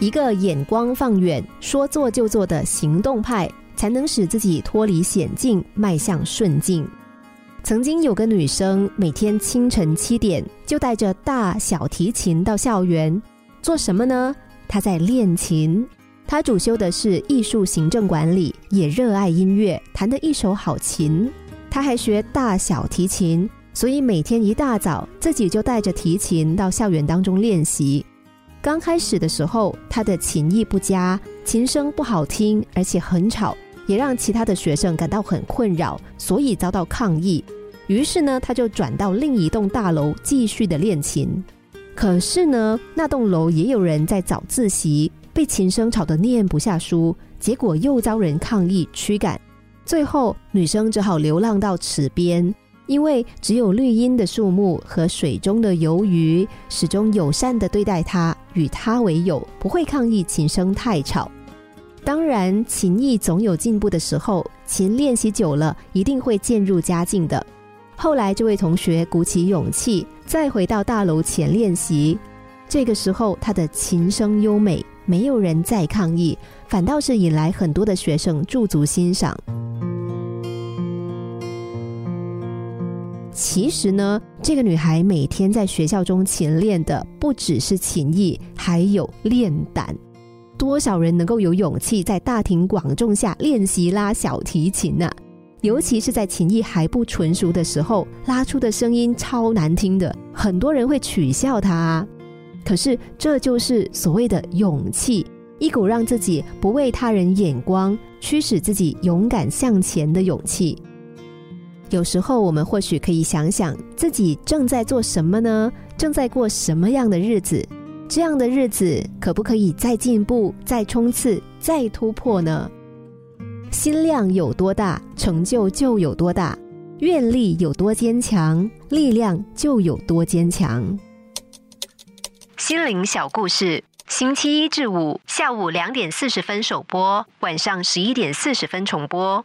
一个眼光放远、说做就做的行动派，才能使自己脱离险境，迈向顺境。曾经有个女生，每天清晨七点就带着大小提琴到校园，做什么呢？她在练琴。她主修的是艺术行政管理，也热爱音乐，弹得一手好琴。她还学大小提琴，所以每天一大早自己就带着提琴到校园当中练习。刚开始的时候，她的琴艺不佳，琴声不好听，而且很吵。也让其他的学生感到很困扰，所以遭到抗议。于是呢，他就转到另一栋大楼继续的练琴。可是呢，那栋楼也有人在早自习，被琴声吵得念不下书，结果又遭人抗议驱赶。最后，女生只好流浪到池边，因为只有绿荫的树木和水中的游鱼始终友善的对待她，与他为友，不会抗议琴声太吵。当然，琴艺总有进步的时候，琴练习久了，一定会渐入佳境的。后来，这位同学鼓起勇气，再回到大楼前练习。这个时候，他的琴声优美，没有人再抗议，反倒是引来很多的学生驻足欣赏。其实呢，这个女孩每天在学校中勤练的，不只是琴艺，还有练胆。多少人能够有勇气在大庭广众下练习拉小提琴呢？尤其是在琴艺还不纯熟的时候，拉出的声音超难听的，很多人会取笑她、啊。可是这就是所谓的勇气，一股让自己不为他人眼光，驱使自己勇敢向前的勇气。有时候我们或许可以想想自己正在做什么呢？正在过什么样的日子？这样的日子可不可以再进步、再冲刺、再突破呢？心量有多大，成就就有多大；愿力有多坚强，力量就有多坚强。心灵小故事，星期一至五下午两点四十分首播，晚上十一点四十分重播。